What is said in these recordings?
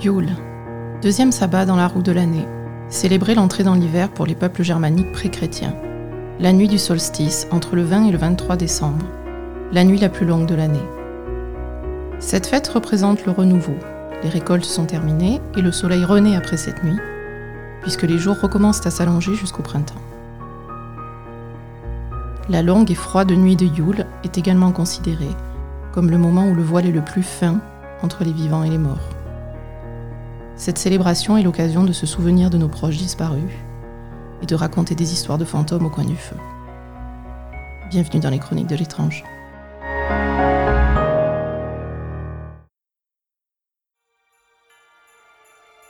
Yule, deuxième sabbat dans la roue de l'année, célébrer l'entrée dans l'hiver pour les peuples germaniques pré-chrétiens. La nuit du solstice entre le 20 et le 23 décembre, la nuit la plus longue de l'année. Cette fête représente le renouveau. Les récoltes sont terminées et le soleil renaît après cette nuit, puisque les jours recommencent à s'allonger jusqu'au printemps. La longue et froide nuit de Yule est également considérée comme le moment où le voile est le plus fin entre les vivants et les morts. Cette célébration est l'occasion de se souvenir de nos proches disparus et de raconter des histoires de fantômes au coin du feu. Bienvenue dans les chroniques de l'étrange.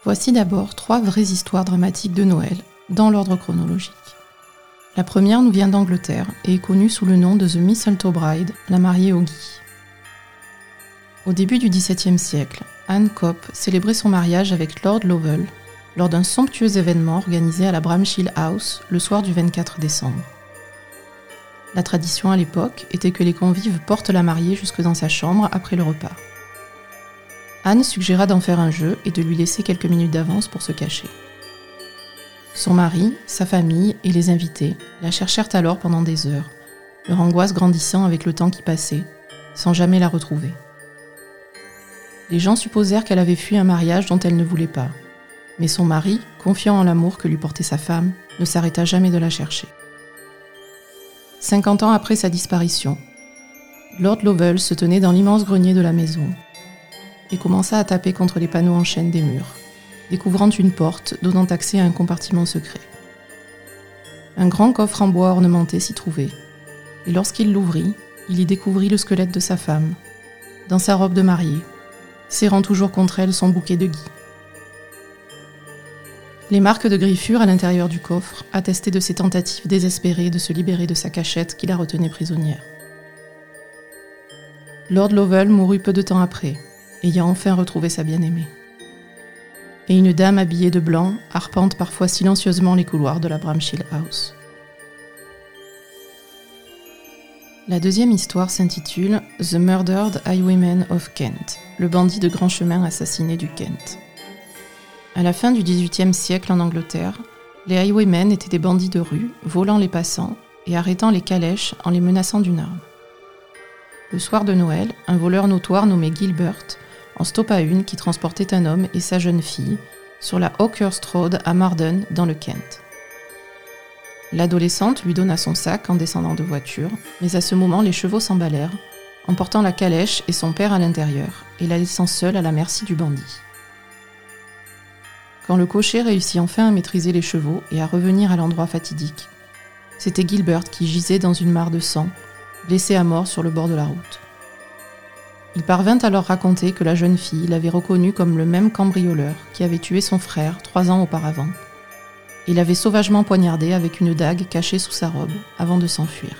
Voici d'abord trois vraies histoires dramatiques de Noël, dans l'ordre chronologique. La première nous vient d'Angleterre et est connue sous le nom de The Mistletoe Bride, la mariée au gui. Au début du XVIIe siècle, Anne Copp célébrait son mariage avec Lord Lovell lors d'un somptueux événement organisé à la Bramshill House le soir du 24 décembre. La tradition à l'époque était que les convives portent la mariée jusque dans sa chambre après le repas. Anne suggéra d'en faire un jeu et de lui laisser quelques minutes d'avance pour se cacher. Son mari, sa famille et les invités la cherchèrent alors pendant des heures, leur angoisse grandissant avec le temps qui passait, sans jamais la retrouver. Les gens supposèrent qu'elle avait fui un mariage dont elle ne voulait pas, mais son mari, confiant en l'amour que lui portait sa femme, ne s'arrêta jamais de la chercher. Cinquante ans après sa disparition, Lord Lovell se tenait dans l'immense grenier de la maison et commença à taper contre les panneaux en chaîne des murs découvrant une porte donnant accès à un compartiment secret. Un grand coffre en bois ornementé s'y trouvait, et lorsqu'il l'ouvrit, il y découvrit le squelette de sa femme, dans sa robe de mariée, serrant toujours contre elle son bouquet de gui. Les marques de griffures à l'intérieur du coffre attestaient de ses tentatives désespérées de se libérer de sa cachette qui la retenait prisonnière. Lord Lovell mourut peu de temps après, ayant enfin retrouvé sa bien-aimée et une dame habillée de blanc arpente parfois silencieusement les couloirs de la Bramshill House. La deuxième histoire s'intitule The Murdered Highwaymen of Kent, le bandit de grand chemin assassiné du Kent. À la fin du XVIIIe siècle en Angleterre, les highwaymen étaient des bandits de rue, volant les passants et arrêtant les calèches en les menaçant d'une arme. Le soir de Noël, un voleur notoire nommé Gilbert en stoppa une qui transportait un homme et sa jeune fille sur la Hawker's Road à Marden, dans le Kent. L'adolescente lui donna son sac en descendant de voiture, mais à ce moment les chevaux s'emballèrent, emportant la calèche et son père à l'intérieur, et la laissant seule à la merci du bandit. Quand le cocher réussit enfin à maîtriser les chevaux et à revenir à l'endroit fatidique, c'était Gilbert qui gisait dans une mare de sang, blessé à mort sur le bord de la route. Il parvint à leur raconter que la jeune fille l'avait reconnu comme le même cambrioleur qui avait tué son frère trois ans auparavant. Il l'avait sauvagement poignardé avec une dague cachée sous sa robe avant de s'enfuir.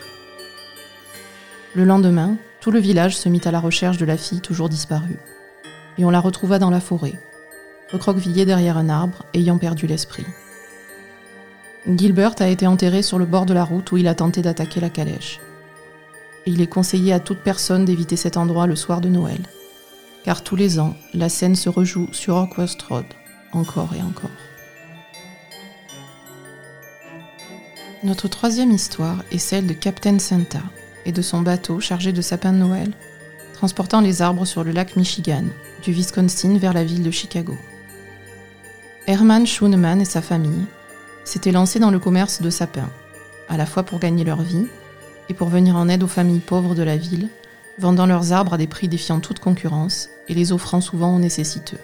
Le lendemain, tout le village se mit à la recherche de la fille toujours disparue. Et on la retrouva dans la forêt, recroquevillée derrière un arbre, ayant perdu l'esprit. Gilbert a été enterré sur le bord de la route où il a tenté d'attaquer la calèche il est conseillé à toute personne d'éviter cet endroit le soir de Noël, car tous les ans, la scène se rejoue sur Hawkwest Road, encore et encore. Notre troisième histoire est celle de Captain Santa et de son bateau chargé de sapins de Noël, transportant les arbres sur le lac Michigan, du Wisconsin vers la ville de Chicago. Herman Schooneman et sa famille s'étaient lancés dans le commerce de sapins, à la fois pour gagner leur vie et pour venir en aide aux familles pauvres de la ville, vendant leurs arbres à des prix défiant toute concurrence et les offrant souvent aux nécessiteux.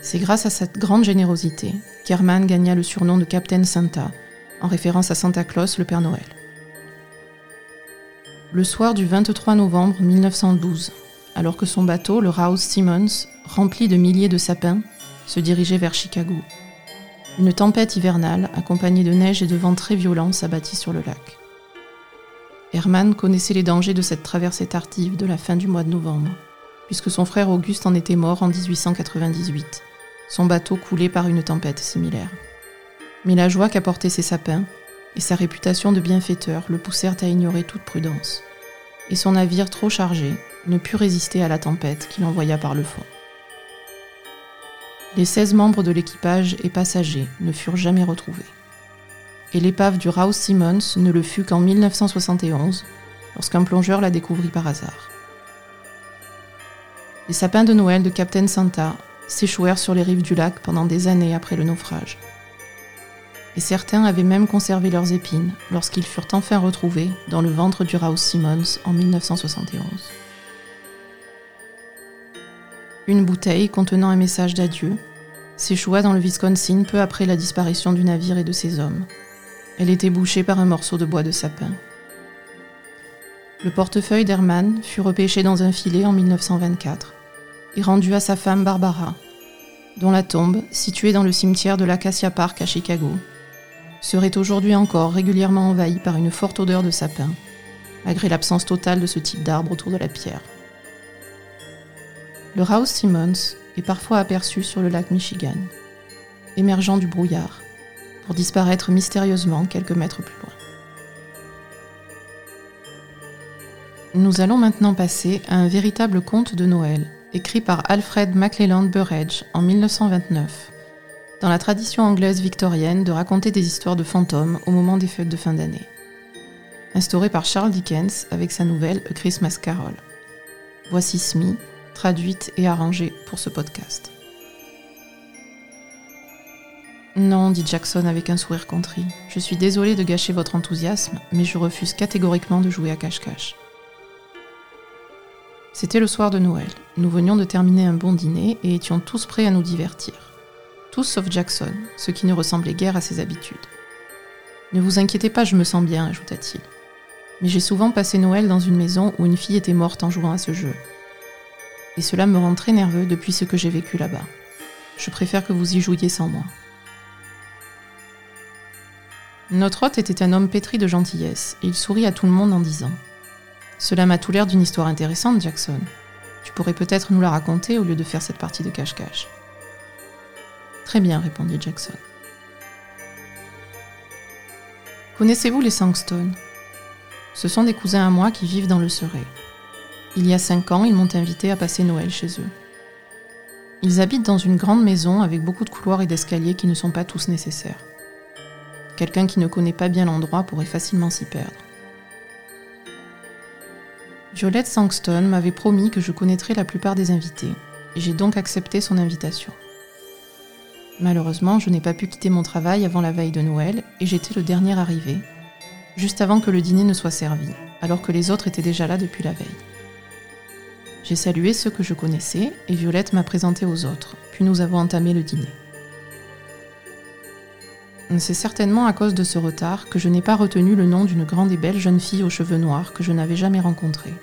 C'est grâce à cette grande générosité qu'Herman gagna le surnom de Captain Santa, en référence à Santa Claus, le Père Noël. Le soir du 23 novembre 1912, alors que son bateau, le Rouse Simmons, rempli de milliers de sapins, se dirigeait vers Chicago, une tempête hivernale, accompagnée de neige et de vents très violents, s'abattit sur le lac. Herman connaissait les dangers de cette traversée tardive de la fin du mois de novembre, puisque son frère Auguste en était mort en 1898, son bateau coulé par une tempête similaire. Mais la joie qu'apportaient ses sapins et sa réputation de bienfaiteur le poussèrent à ignorer toute prudence, et son navire trop chargé ne put résister à la tempête qu'il envoya par le fond. Les 16 membres de l'équipage et passagers ne furent jamais retrouvés. Et l'épave du Rouse Simmons ne le fut qu'en 1971, lorsqu'un plongeur la découvrit par hasard. Les sapins de Noël de Captain Santa s'échouèrent sur les rives du lac pendant des années après le naufrage. Et certains avaient même conservé leurs épines lorsqu'ils furent enfin retrouvés dans le ventre du Rouse Simmons en 1971. Une bouteille contenant un message d'adieu s'échoua dans le Wisconsin peu après la disparition du navire et de ses hommes. Elle était bouchée par un morceau de bois de sapin. Le portefeuille d'Herman fut repêché dans un filet en 1924 et rendu à sa femme Barbara, dont la tombe, située dans le cimetière de l'Acacia Park à Chicago, serait aujourd'hui encore régulièrement envahie par une forte odeur de sapin, malgré l'absence totale de ce type d'arbre autour de la pierre. Le Rouse Simmons est parfois aperçu sur le lac Michigan, émergeant du brouillard, pour disparaître mystérieusement quelques mètres plus loin. Nous allons maintenant passer à un véritable conte de Noël, écrit par Alfred MacLelland Burrage en 1929, dans la tradition anglaise victorienne de raconter des histoires de fantômes au moment des fêtes de fin d'année. Instauré par Charles Dickens avec sa nouvelle A Christmas Carol. Voici Smee, traduite et arrangée pour ce podcast. Non, dit Jackson avec un sourire contrit. Je suis désolé de gâcher votre enthousiasme, mais je refuse catégoriquement de jouer à cache-cache. C'était le soir de Noël. Nous venions de terminer un bon dîner et étions tous prêts à nous divertir. Tous sauf Jackson, ce qui ne ressemblait guère à ses habitudes. Ne vous inquiétez pas, je me sens bien, ajouta-t-il. Mais j'ai souvent passé Noël dans une maison où une fille était morte en jouant à ce jeu. Et cela me rend très nerveux depuis ce que j'ai vécu là-bas. Je préfère que vous y jouiez sans moi. Notre hôte était un homme pétri de gentillesse, et il sourit à tout le monde en disant cela m'a tout l'air d'une histoire intéressante, Jackson. Tu pourrais peut-être nous la raconter au lieu de faire cette partie de cache-cache. Très bien, répondit Jackson. Connaissez-vous les Sangstone? Ce sont des cousins à moi qui vivent dans le Surrey. Il y a cinq ans, ils m'ont invité à passer Noël chez eux. Ils habitent dans une grande maison avec beaucoup de couloirs et d'escaliers qui ne sont pas tous nécessaires. Quelqu'un qui ne connaît pas bien l'endroit pourrait facilement s'y perdre. Violette Sangstone m'avait promis que je connaîtrais la plupart des invités, et j'ai donc accepté son invitation. Malheureusement, je n'ai pas pu quitter mon travail avant la veille de Noël, et j'étais le dernier arrivé, juste avant que le dîner ne soit servi, alors que les autres étaient déjà là depuis la veille. J'ai salué ceux que je connaissais, et Violette m'a présenté aux autres, puis nous avons entamé le dîner. C'est certainement à cause de ce retard que je n'ai pas retenu le nom d'une grande et belle jeune fille aux cheveux noirs que je n'avais jamais rencontrée.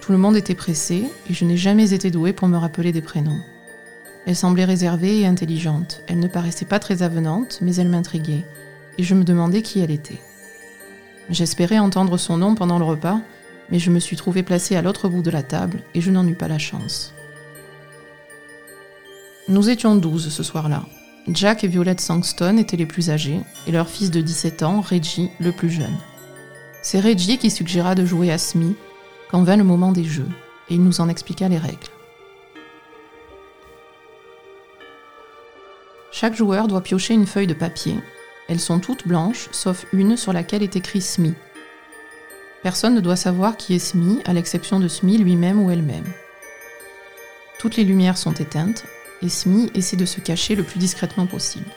Tout le monde était pressé et je n'ai jamais été douée pour me rappeler des prénoms. Elle semblait réservée et intelligente. Elle ne paraissait pas très avenante, mais elle m'intriguait, et je me demandais qui elle était. J'espérais entendre son nom pendant le repas, mais je me suis trouvée placée à l'autre bout de la table et je n'en eus pas la chance. Nous étions douze ce soir-là, Jack et Violette Sangstone étaient les plus âgés, et leur fils de 17 ans, Reggie, le plus jeune. C'est Reggie qui suggéra de jouer à Smee quand vint le moment des jeux, et il nous en expliqua les règles. Chaque joueur doit piocher une feuille de papier. Elles sont toutes blanches, sauf une sur laquelle est écrit Smee. Personne ne doit savoir qui est Smee, à l'exception de Smee lui-même ou elle-même. Toutes les lumières sont éteintes, et Smee essaie de se cacher le plus discrètement possible.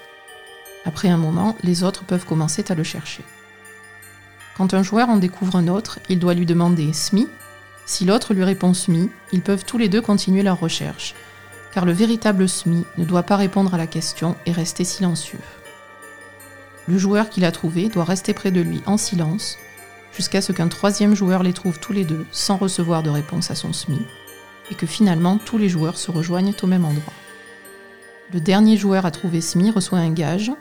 Après un moment, les autres peuvent commencer à le chercher. Quand un joueur en découvre un autre, il doit lui demander Smee? Si l'autre lui répond Smee, ils peuvent tous les deux continuer leur recherche, car le véritable Smee ne doit pas répondre à la question et rester silencieux. Le joueur qui l'a trouvé doit rester près de lui en silence, jusqu'à ce qu'un troisième joueur les trouve tous les deux sans recevoir de réponse à son Smee, et que finalement tous les joueurs se rejoignent au même endroit. Le dernier joueur à trouver Smee reçoit un gage.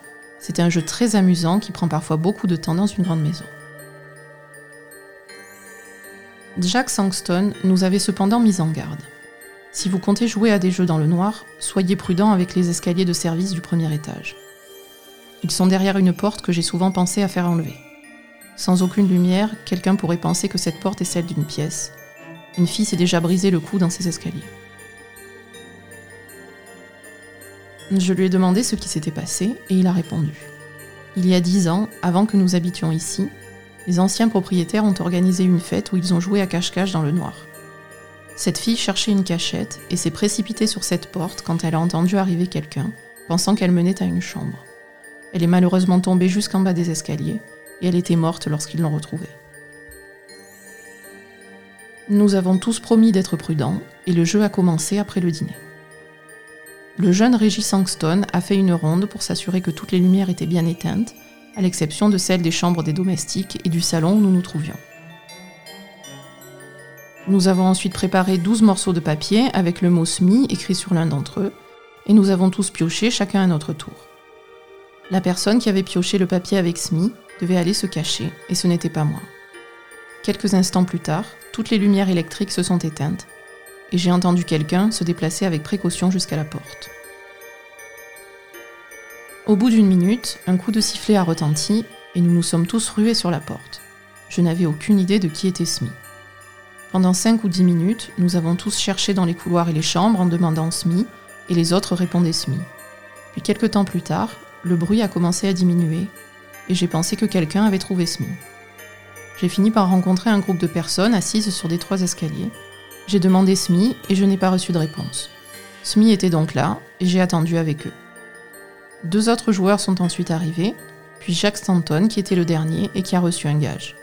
C'est un jeu très amusant qui prend parfois beaucoup de temps dans une grande maison. Jack Sangstone nous avait cependant mis en garde. Si vous comptez jouer à des jeux dans le noir, soyez prudent avec les escaliers de service du premier étage. Ils sont derrière une porte que j'ai souvent pensé à faire enlever. Sans aucune lumière, quelqu'un pourrait penser que cette porte est celle d'une pièce. Une fille s'est déjà brisé le cou dans ces escaliers. Je lui ai demandé ce qui s'était passé et il a répondu. Il y a dix ans, avant que nous habitions ici, les anciens propriétaires ont organisé une fête où ils ont joué à cache-cache dans le noir. Cette fille cherchait une cachette et s'est précipitée sur cette porte quand elle a entendu arriver quelqu'un, pensant qu'elle menait à une chambre. Elle est malheureusement tombée jusqu'en bas des escaliers et elle était morte lorsqu'ils l'ont retrouvée. Nous avons tous promis d'être prudents et le jeu a commencé après le dîner. Le jeune Régis Sangston a fait une ronde pour s'assurer que toutes les lumières étaient bien éteintes, à l'exception de celles des chambres des domestiques et du salon où nous nous trouvions. Nous avons ensuite préparé 12 morceaux de papier avec le mot SMI écrit sur l'un d'entre eux, et nous avons tous pioché chacun à notre tour. La personne qui avait pioché le papier avec SMI devait aller se cacher, et ce n'était pas moi. Quelques instants plus tard, toutes les lumières électriques se sont éteintes, et j'ai entendu quelqu'un se déplacer avec précaution jusqu'à la porte. Au bout d'une minute, un coup de sifflet a retenti, et nous nous sommes tous rués sur la porte. Je n'avais aucune idée de qui était SMI. Pendant cinq ou dix minutes, nous avons tous cherché dans les couloirs et les chambres en demandant SMI, et les autres répondaient SMI. Puis quelques temps plus tard, le bruit a commencé à diminuer, et j'ai pensé que quelqu'un avait trouvé SMI. J'ai fini par rencontrer un groupe de personnes assises sur des trois escaliers. J'ai demandé SMI et je n'ai pas reçu de réponse. SMI était donc là, et j'ai attendu avec eux. Deux autres joueurs sont ensuite arrivés, puis Jacques Stanton qui était le dernier et qui a reçu un gage.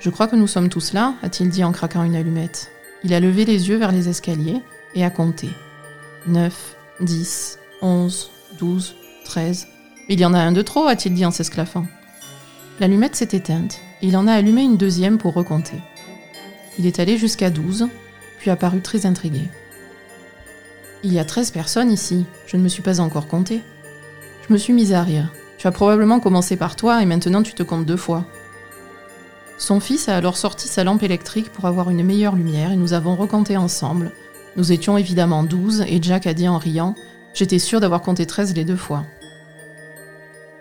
Je crois que nous sommes tous là, a-t-il dit en craquant une allumette. Il a levé les yeux vers les escaliers et a compté. 9, 10, 11, 12, 13. Il y en a un de trop, a-t-il dit en s'esclaffant. L'allumette s'est éteinte il en a allumé une deuxième pour recompter. Il est allé jusqu'à 12, puis a paru très intrigué. Il y a 13 personnes ici, je ne me suis pas encore compté. Je me suis mise à rire. Tu as probablement commencé par toi et maintenant tu te comptes deux fois. Son fils a alors sorti sa lampe électrique pour avoir une meilleure lumière et nous avons recompté ensemble. Nous étions évidemment 12 et Jack a dit en riant J'étais sûr d'avoir compté 13 les deux fois.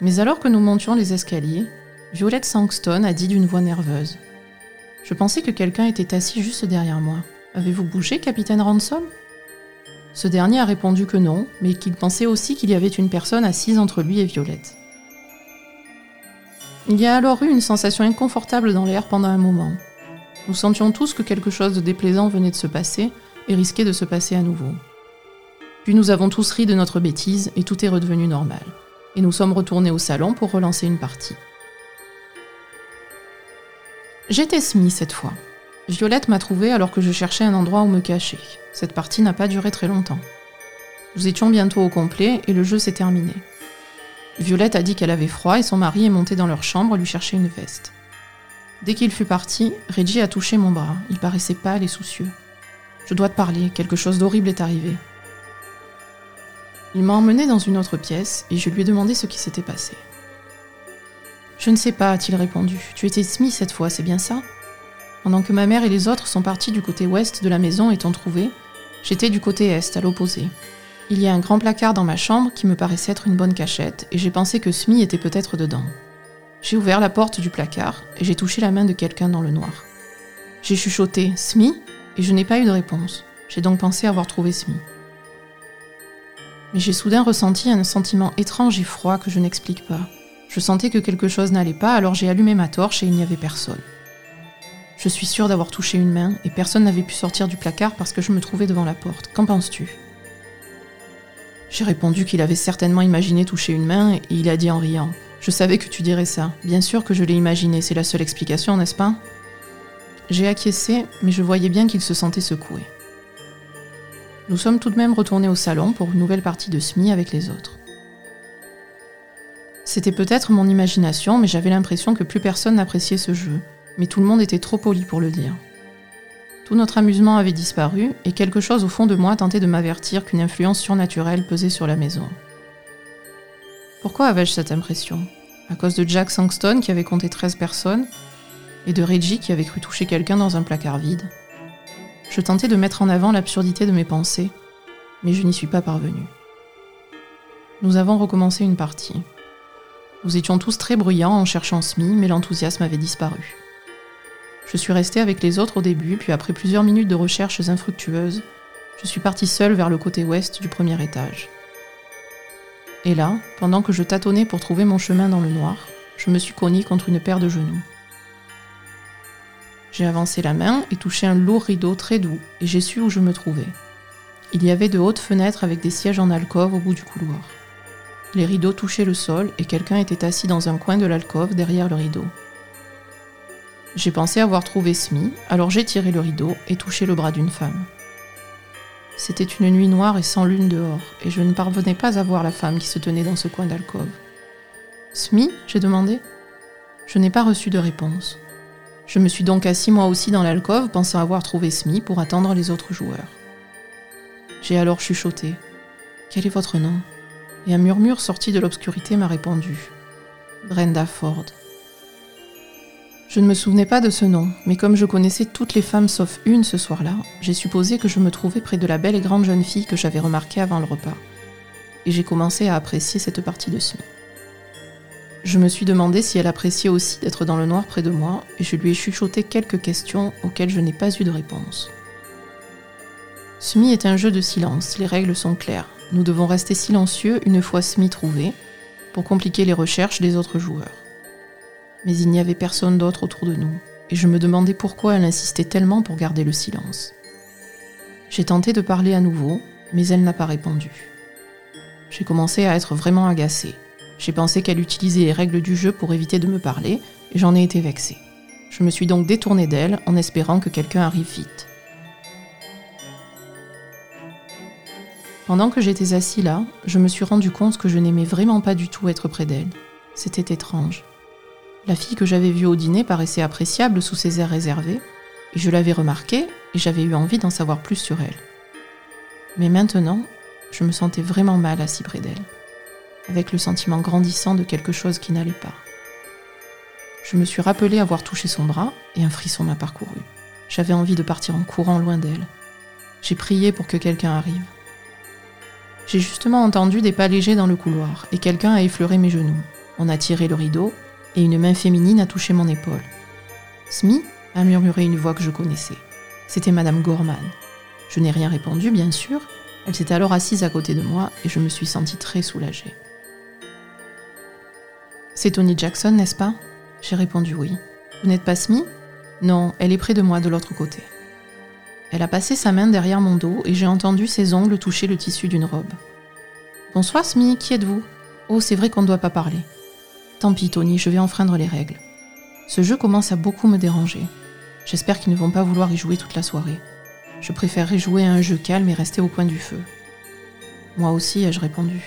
Mais alors que nous montions les escaliers, Violette Sangston a dit d'une voix nerveuse Je pensais que quelqu'un était assis juste derrière moi. Avez-vous bougé, capitaine Ransom Ce dernier a répondu que non, mais qu'il pensait aussi qu'il y avait une personne assise entre lui et Violette. Il y a alors eu une sensation inconfortable dans l'air pendant un moment. Nous sentions tous que quelque chose de déplaisant venait de se passer et risquait de se passer à nouveau. Puis nous avons tous ri de notre bêtise et tout est redevenu normal. Et nous sommes retournés au salon pour relancer une partie. J'étais Smith cette fois. Violette m'a trouvé alors que je cherchais un endroit où me cacher. Cette partie n'a pas duré très longtemps. Nous étions bientôt au complet et le jeu s'est terminé. Violette a dit qu'elle avait froid et son mari est monté dans leur chambre lui chercher une veste. Dès qu'il fut parti, Reggie a touché mon bras. Il paraissait pâle et soucieux. Je dois te parler, quelque chose d'horrible est arrivé. Il m'a emmené dans une autre pièce et je lui ai demandé ce qui s'était passé. Je ne sais pas, a-t-il répondu. Tu étais Smith cette fois, c'est bien ça? Pendant que ma mère et les autres sont partis du côté ouest de la maison et t'ont trouvé, j'étais du côté est, à l'opposé. Il y a un grand placard dans ma chambre qui me paraissait être une bonne cachette et j'ai pensé que Smith était peut-être dedans. J'ai ouvert la porte du placard et j'ai touché la main de quelqu'un dans le noir. J'ai chuchoté Smith et je n'ai pas eu de réponse. J'ai donc pensé avoir trouvé Smith. Mais j'ai soudain ressenti un sentiment étrange et froid que je n'explique pas. Je sentais que quelque chose n'allait pas, alors j'ai allumé ma torche et il n'y avait personne. Je suis sûre d'avoir touché une main et personne n'avait pu sortir du placard parce que je me trouvais devant la porte. Qu'en penses-tu? J'ai répondu qu'il avait certainement imaginé toucher une main et il a dit en riant Je savais que tu dirais ça. Bien sûr que je l'ai imaginé, c'est la seule explication, n'est-ce pas? J'ai acquiescé, mais je voyais bien qu'il se sentait secoué. Nous sommes tout de même retournés au salon pour une nouvelle partie de SMI avec les autres. C'était peut-être mon imagination, mais j'avais l'impression que plus personne n'appréciait ce jeu, mais tout le monde était trop poli pour le dire. Tout notre amusement avait disparu, et quelque chose au fond de moi tentait de m'avertir qu'une influence surnaturelle pesait sur la maison. Pourquoi avais-je cette impression? À cause de Jack Sangston qui avait compté 13 personnes, et de Reggie qui avait cru toucher quelqu'un dans un placard vide? Je tentais de mettre en avant l'absurdité de mes pensées, mais je n'y suis pas parvenue. Nous avons recommencé une partie. Nous étions tous très bruyants en cherchant Smee, mais l'enthousiasme avait disparu. Je suis restée avec les autres au début, puis après plusieurs minutes de recherches infructueuses, Je suis partie seule vers le côté ouest du premier étage. Et là, pendant que je tâtonnais pour trouver mon chemin dans le noir, je me suis cogné contre une paire de genoux. J'ai avancé la main et touché un lourd rideau très doux, et j'ai su où je me trouvais. Il y avait de hautes fenêtres avec des sièges en alcôve au bout du couloir. Les rideaux touchaient le sol et quelqu'un était assis dans un coin de l'alcôve derrière le rideau. J'ai pensé avoir trouvé Smee, alors j'ai tiré le rideau et touché le bras d'une femme. C'était une nuit noire et sans lune dehors, et je ne parvenais pas à voir la femme qui se tenait dans ce coin d'alcôve. Smee? j'ai demandé. Je n'ai pas reçu de réponse. Je me suis donc assis moi aussi dans l'alcôve, pensant avoir trouvé Smee pour attendre les autres joueurs. J'ai alors chuchoté. Quel est votre nom? Et un murmure sorti de l'obscurité m'a répondu. Brenda Ford. Je ne me souvenais pas de ce nom, mais comme je connaissais toutes les femmes sauf une ce soir-là, j'ai supposé que je me trouvais près de la belle et grande jeune fille que j'avais remarquée avant le repas. Et j'ai commencé à apprécier cette partie de Smee. Je me suis demandé si elle appréciait aussi d'être dans le noir près de moi, et je lui ai chuchoté quelques questions auxquelles je n'ai pas eu de réponse. Smee est un jeu de silence, les règles sont claires. Nous devons rester silencieux une fois Smee trouvé, pour compliquer les recherches des autres joueurs. Mais il n'y avait personne d'autre autour de nous, et je me demandais pourquoi elle insistait tellement pour garder le silence. J'ai tenté de parler à nouveau, mais elle n'a pas répondu. J'ai commencé à être vraiment agacée. J'ai pensé qu'elle utilisait les règles du jeu pour éviter de me parler, et j'en ai été vexée. Je me suis donc détournée d'elle en espérant que quelqu'un arrive vite. Pendant que j'étais assis là, je me suis rendu compte que je n'aimais vraiment pas du tout être près d'elle. C'était étrange. La fille que j'avais vue au dîner paraissait appréciable sous ses airs réservés, et je l'avais remarquée et j'avais eu envie d'en savoir plus sur elle. Mais maintenant, je me sentais vraiment mal assis près d'elle avec le sentiment grandissant de quelque chose qui n'allait pas. Je me suis rappelé avoir touché son bras et un frisson m'a parcouru. J'avais envie de partir en courant loin d'elle. J'ai prié pour que quelqu'un arrive. J'ai justement entendu des pas légers dans le couloir et quelqu'un a effleuré mes genoux. On a tiré le rideau et une main féminine a touché mon épaule. Smee a murmuré une voix que je connaissais. C'était Madame Gorman. Je n'ai rien répondu, bien sûr. Elle s'est alors assise à côté de moi et je me suis sentie très soulagée. C'est Tony Jackson, n'est-ce pas? J'ai répondu oui. Vous n'êtes pas Smee Non, elle est près de moi de l'autre côté. Elle a passé sa main derrière mon dos et j'ai entendu ses ongles toucher le tissu d'une robe. Bonsoir Smee, qui êtes-vous? Oh, c'est vrai qu'on ne doit pas parler. Tant pis Tony, je vais enfreindre les règles. Ce jeu commence à beaucoup me déranger. J'espère qu'ils ne vont pas vouloir y jouer toute la soirée. Je préférerais jouer à un jeu calme et rester au coin du feu. Moi aussi, ai-je répondu.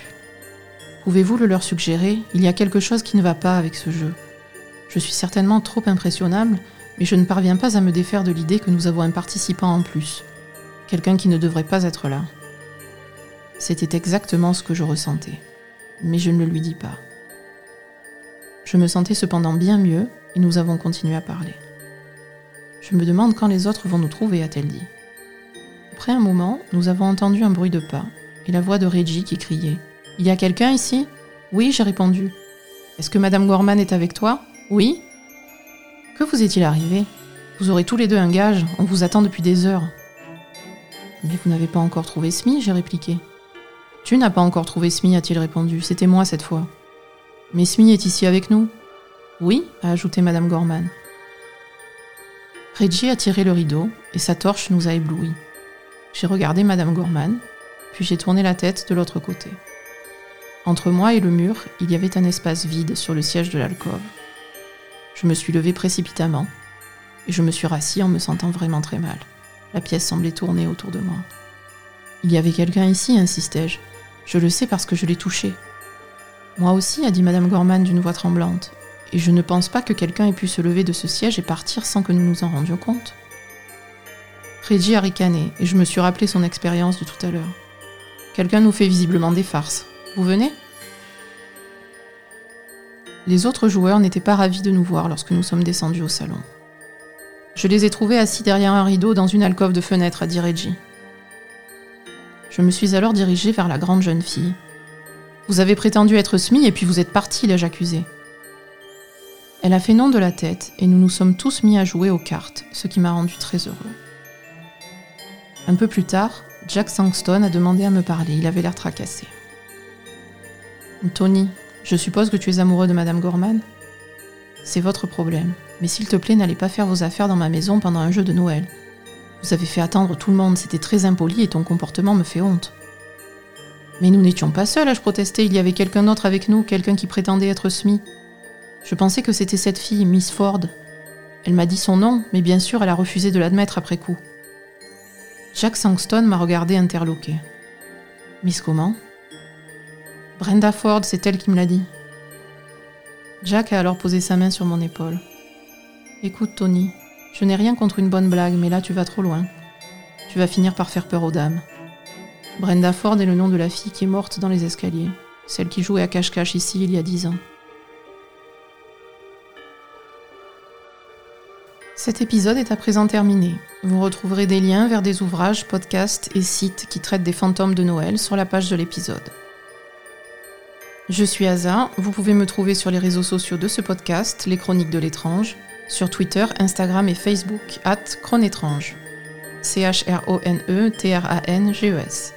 Pouvez-vous le leur suggérer? Il y a quelque chose qui ne va pas avec ce jeu. Je suis certainement trop impressionnable, mais je ne parviens pas à me défaire de l'idée que nous avons un participant en plus. Quelqu'un qui ne devrait pas être là. C'était exactement ce que je ressentais. Mais je ne le lui dis pas. Je me sentais cependant bien mieux et nous avons continué à parler. Je me demande quand les autres vont nous trouver, a-t-elle dit. Après un moment, nous avons entendu un bruit de pas et la voix de Reggie qui criait il y a quelqu'un ici? Oui, j'ai répondu. Est-ce que Madame Gorman est avec toi? Oui. Que vous est-il arrivé? Vous aurez tous les deux un gage, on vous attend depuis des heures. Mais vous n'avez pas encore trouvé Smee, j'ai répliqué. Tu n'as pas encore trouvé Smee, a-t-il répondu. C'était moi cette fois. Mais Smee est ici avec nous Oui, a ajouté Madame Gorman. Reggie a tiré le rideau et sa torche nous a éblouis. J'ai regardé Madame Gorman, puis j'ai tourné la tête de l'autre côté. Entre moi et le mur, il y avait un espace vide sur le siège de l'alcôve. Je me suis levé précipitamment et je me suis rassis en me sentant vraiment très mal. La pièce semblait tourner autour de moi. Il y avait quelqu'un ici, insistai-je. Je le sais parce que je l'ai touché. Moi aussi, a dit Madame Gorman d'une voix tremblante, et je ne pense pas que quelqu'un ait pu se lever de ce siège et partir sans que nous nous en rendions compte. Reggie a ricané, et je me suis rappelé son expérience de tout à l'heure. Quelqu'un nous fait visiblement des farces. Vous venez? Les autres joueurs n'étaient pas ravis de nous voir lorsque nous sommes descendus au salon. Je les ai trouvés assis derrière un rideau dans une alcôve de fenêtre, a dit Reggie. Je me suis alors dirigée vers la grande jeune fille. Vous avez prétendu être Smee et puis vous êtes parti, l'ai-je accusé. Elle a fait non de la tête et nous nous sommes tous mis à jouer aux cartes, ce qui m'a rendu très heureux. Un peu plus tard, Jack Sangston a demandé à me parler, il avait l'air tracassé. Tony, je suppose que tu es amoureux de Madame Gorman? C'est votre problème, mais s'il te plaît, n'allez pas faire vos affaires dans ma maison pendant un jeu de Noël. Vous avez fait attendre tout le monde, c'était très impoli et ton comportement me fait honte. Mais nous n'étions pas seuls, ai-je protesté, il y avait quelqu'un d'autre avec nous, quelqu'un qui prétendait être Smith. Je pensais que c'était cette fille, Miss Ford. Elle m'a dit son nom, mais bien sûr, elle a refusé de l'admettre après coup. Jack Sangston m'a regardé interloqué. Miss comment? Brenda Ford, c'est elle qui me l'a dit. Jack a alors posé sa main sur mon épaule. Écoute, Tony, je n'ai rien contre une bonne blague, mais là tu vas trop loin. Tu vas finir par faire peur aux dames. Brenda Ford est le nom de la fille qui est morte dans les escaliers, celle qui jouait à cache-cache ici il y a dix ans. Cet épisode est à présent terminé. Vous retrouverez des liens vers des ouvrages, podcasts et sites qui traitent des fantômes de Noël sur la page de l'épisode. Je suis Aza, vous pouvez me trouver sur les réseaux sociaux de ce podcast, Les Chroniques de l'étrange, sur Twitter, Instagram et Facebook, at Chronétrange. C-H-R-O-N-E-T-R-A-N-G-E-S.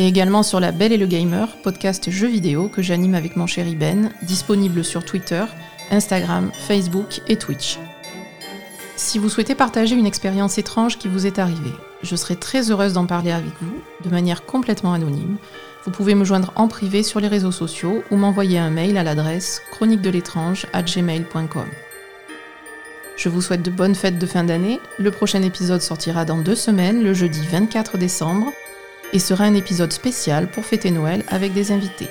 Et également sur La Belle et le Gamer, podcast jeux vidéo que j'anime avec mon chéri Ben, disponible sur Twitter, Instagram, Facebook et Twitch. Si vous souhaitez partager une expérience étrange qui vous est arrivée, je serai très heureuse d'en parler avec vous, de manière complètement anonyme. Vous pouvez me joindre en privé sur les réseaux sociaux ou m'envoyer un mail à l'adresse chronique de l'étrange gmail.com. Je vous souhaite de bonnes fêtes de fin d'année. Le prochain épisode sortira dans deux semaines, le jeudi 24 décembre, et sera un épisode spécial pour fêter Noël avec des invités.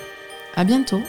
À bientôt!